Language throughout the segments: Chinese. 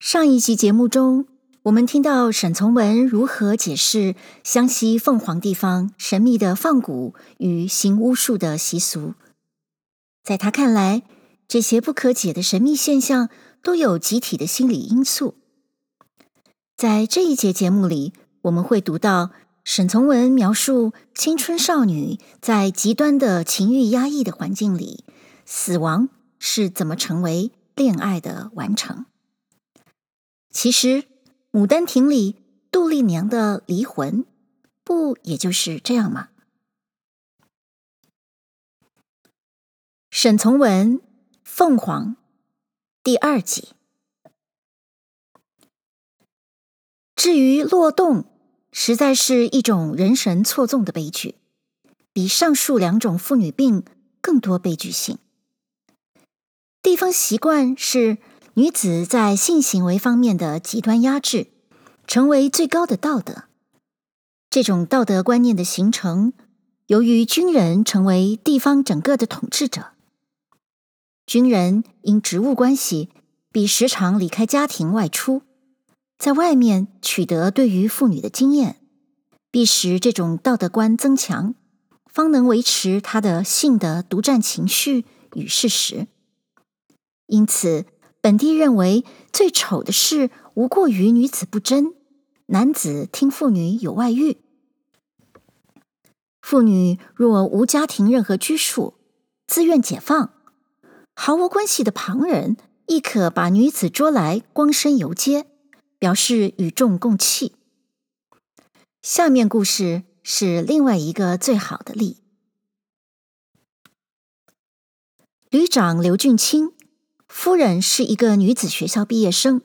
上一集节目中，我们听到沈从文如何解释湘西凤凰地方神秘的放蛊与行巫术的习俗。在他看来，这些不可解的神秘现象都有集体的心理因素。在这一节节目里，我们会读到沈从文描述青春少女在极端的情欲压抑的环境里，死亡是怎么成为恋爱的完成。其实，《牡丹亭》里杜丽娘的离魂，不也就是这样吗？沈从文《凤凰》第二集。至于落洞，实在是一种人神错综的悲剧，比上述两种妇女病更多悲剧性。地方习惯是。女子在性行为方面的极端压制，成为最高的道德。这种道德观念的形成，由于军人成为地方整个的统治者，军人因职务关系，必时常离开家庭外出，在外面取得对于妇女的经验，必使这种道德观增强，方能维持他的性的独占情绪与事实。因此。本地认为最丑的事，无过于女子不贞，男子听妇女有外遇。妇女若无家庭任何拘束，自愿解放，毫无关系的旁人亦可把女子捉来光身游街，表示与众共弃。下面故事是另外一个最好的例。旅长刘俊卿。夫人是一个女子学校毕业生，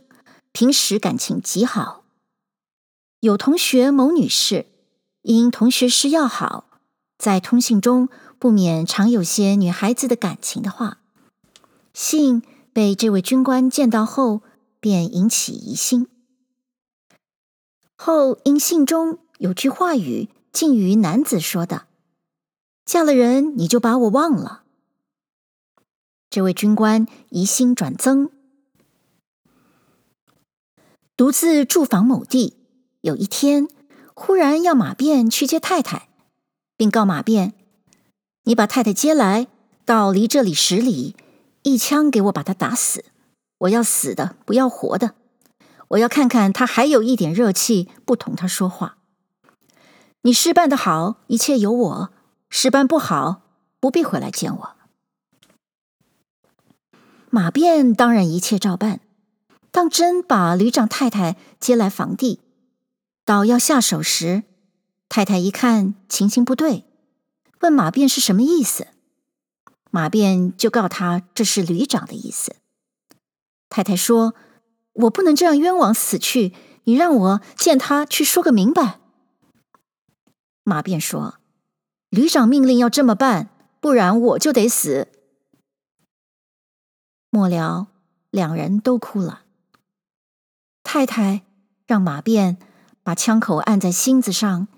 平时感情极好。有同学某女士，因同学时要好，在通信中不免常有些女孩子的感情的话。信被这位军官见到后，便引起疑心。后因信中有句话语，近于男子说的：“嫁了人，你就把我忘了。”这位军官疑心转增，独自驻防某地。有一天，忽然要马便去接太太，并告马便：“你把太太接来，到离这里十里，一枪给我把她打死。我要死的，不要活的。我要看看她还有一点热气，不同她说话。你事办得好，一切由我；事办不好，不必回来见我。”马便当然一切照办，当真把旅长太太接来房地，到要下手时，太太一看情形不对，问马便是什么意思，马便就告他这是旅长的意思。太太说：“我不能这样冤枉死去，你让我见他去说个明白。”马便说：“旅长命令要这么办，不然我就得死。”末了，两人都哭了。太太让马便把枪口按在心子上，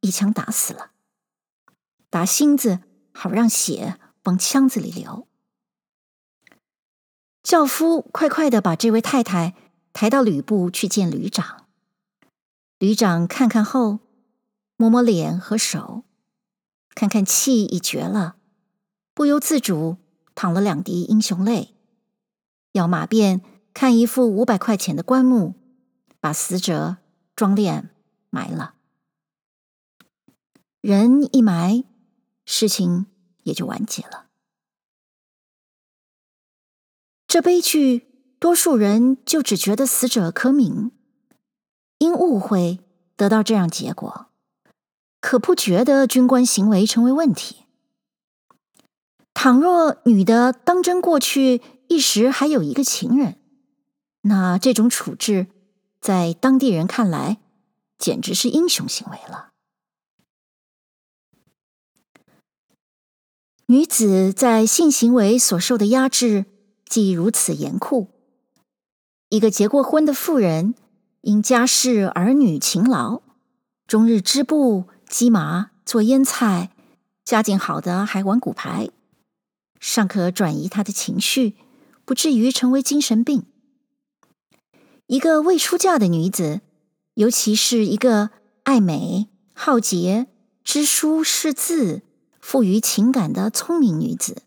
一枪打死了。打心子，好让血往腔子里流。轿夫快快的把这位太太抬到旅部去见旅长。旅长看看后，摸摸脸和手，看看气已绝了，不由自主淌了两滴英雄泪。要马便看一副五百块钱的棺木，把死者装殓埋了。人一埋，事情也就完结了。这悲剧，多数人就只觉得死者可悯，因误会得到这样结果，可不觉得军官行为成为问题。倘若女的当真过去，一时还有一个情人，那这种处置，在当地人看来，简直是英雄行为了。女子在性行为所受的压制，既如此严酷，一个结过婚的妇人，因家事儿女勤劳，终日织布、机麻、做腌菜，家境好的还玩骨牌，尚可转移她的情绪。不至于成为精神病。一个未出嫁的女子，尤其是一个爱美、好洁、知书识字、富于情感的聪明女子，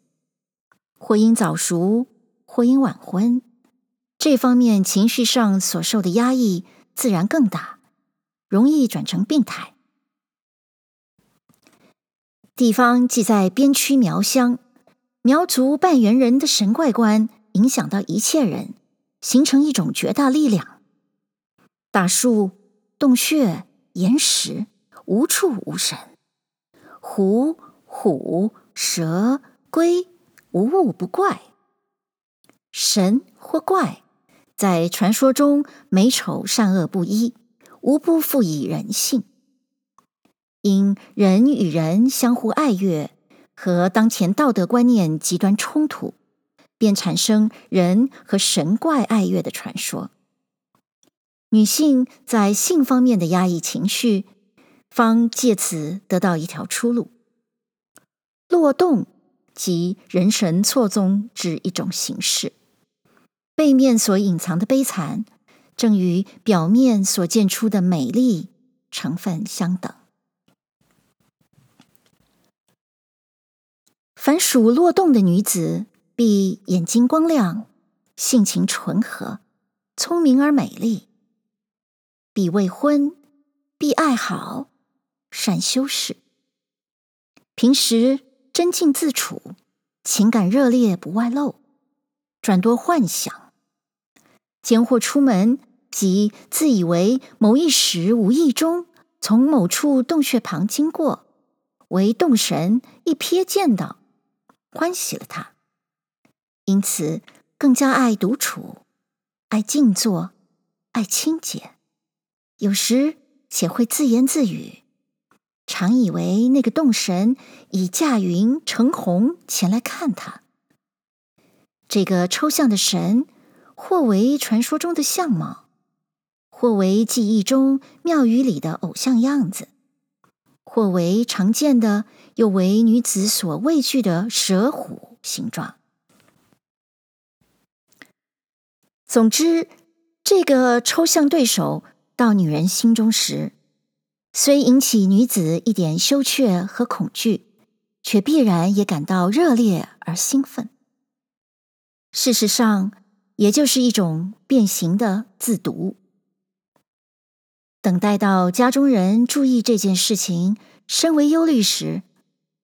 或因早熟，或因晚婚，这方面情绪上所受的压抑自然更大，容易转成病态。地方既在边区苗乡，苗族半猿人的神怪观影响到一切人。形成一种绝大力量，大树、洞穴、岩石，无处无神；狐、虎、蛇、龟，无物不怪。神或怪，在传说中美丑善恶不一，无不赋予人性。因人与人相互爱悦，和当前道德观念极端冲突。便产生人和神怪爱乐的传说。女性在性方面的压抑情绪，方借此得到一条出路。落洞即人神错综之一种形式，背面所隐藏的悲惨，正与表面所见出的美丽成分相等。凡属落洞的女子。必眼睛光亮，性情纯和，聪明而美丽。必未婚，必爱好，善修饰。平时贞静自处，情感热烈不外露，转多幻想。间或出门，即自以为某一时无意中从某处洞穴旁经过，为洞神一瞥见到，欢喜了他。因此，更加爱独处，爱静坐，爱清洁。有时且会自言自语，常以为那个洞神已驾云乘鸿前来看他。这个抽象的神，或为传说中的相貌，或为记忆中庙宇里的偶像样子，或为常见的，又为女子所畏惧的蛇虎形状。总之，这个抽象对手到女人心中时，虽引起女子一点羞怯和恐惧，却必然也感到热烈而兴奋。事实上，也就是一种变形的自毒。等待到家中人注意这件事情，深为忧虑时，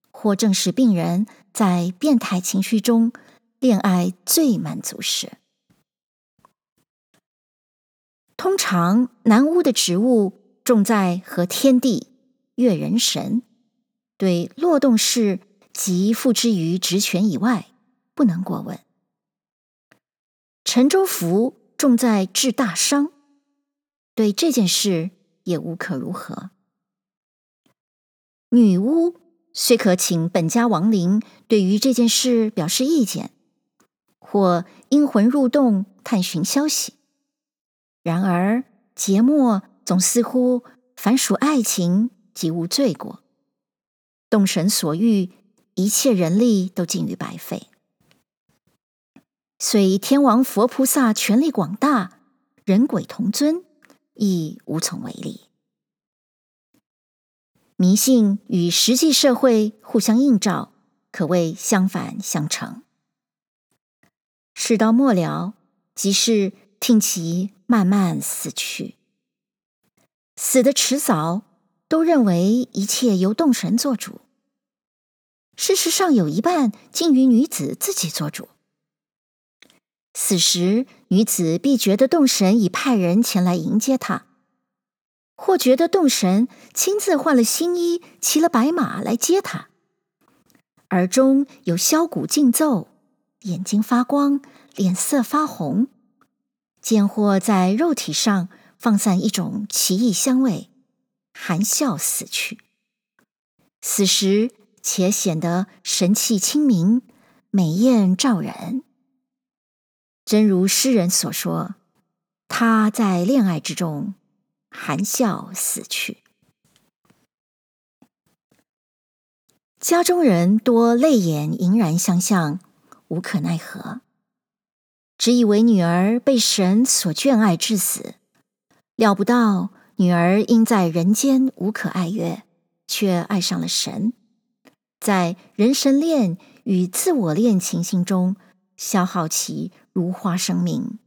或正是病人在变态情绪中恋爱最满足时。通常南巫的职务重在和天地、月人神，对落洞事及付之于职权以外，不能过问。陈州府重在治大伤，对这件事也无可如何。女巫虽可请本家亡灵对于这件事表示意见，或阴魂入洞探寻消息。然而，节末总似乎凡属爱情即无罪过。动神所欲，一切人力都尽于白费。虽天王佛菩萨权力广大，人鬼同尊，亦无从为力。迷信与实际社会互相映照，可谓相反相成。事到末了，即是听其慢慢死去，死的迟早，都认为一切由洞神做主。事实上，有一半竟于女子自己做主。死时，女子必觉得洞神已派人前来迎接她，或觉得洞神亲自换了新衣，骑了白马来接她，耳中有箫鼓竞奏，眼睛发光，脸色发红。间或在肉体上放散一种奇异香味，含笑死去。死时且显得神气清明，美艳照人。真如诗人所说：“他在恋爱之中含笑死去。”家中人多泪眼盈然相向，无可奈何。只以为女儿被神所眷爱至死，料不到女儿因在人间无可爱悦，却爱上了神，在人神恋与自我恋情形中消耗其如花生命，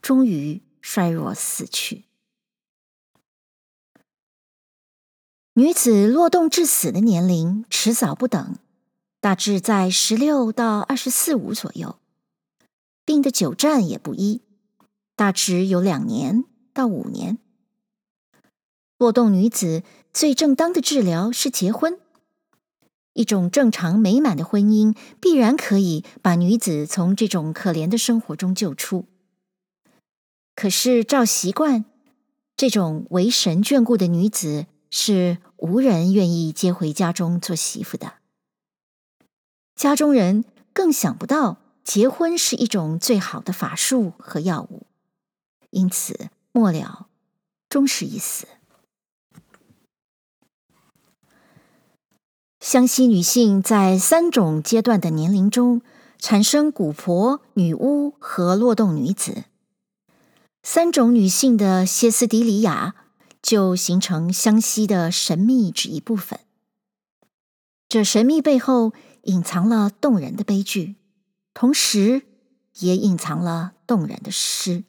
终于衰弱死去。女子落洞致死的年龄迟早不等，大致在十六到二十四五左右，病的久暂也不一，大致有两年到五年。落洞女子最正当的治疗是结婚，一种正常美满的婚姻必然可以把女子从这种可怜的生活中救出。可是照习惯，这种为神眷顾的女子是无人愿意接回家中做媳妇的，家中人更想不到结婚是一种最好的法术和药物，因此末了终是一死。湘西女性在三种阶段的年龄中产生古婆、女巫和落洞女子，三种女性的歇斯底里亚。就形成湘西的神秘之一部分。这神秘背后隐藏了动人的悲剧，同时也隐藏了动人的诗。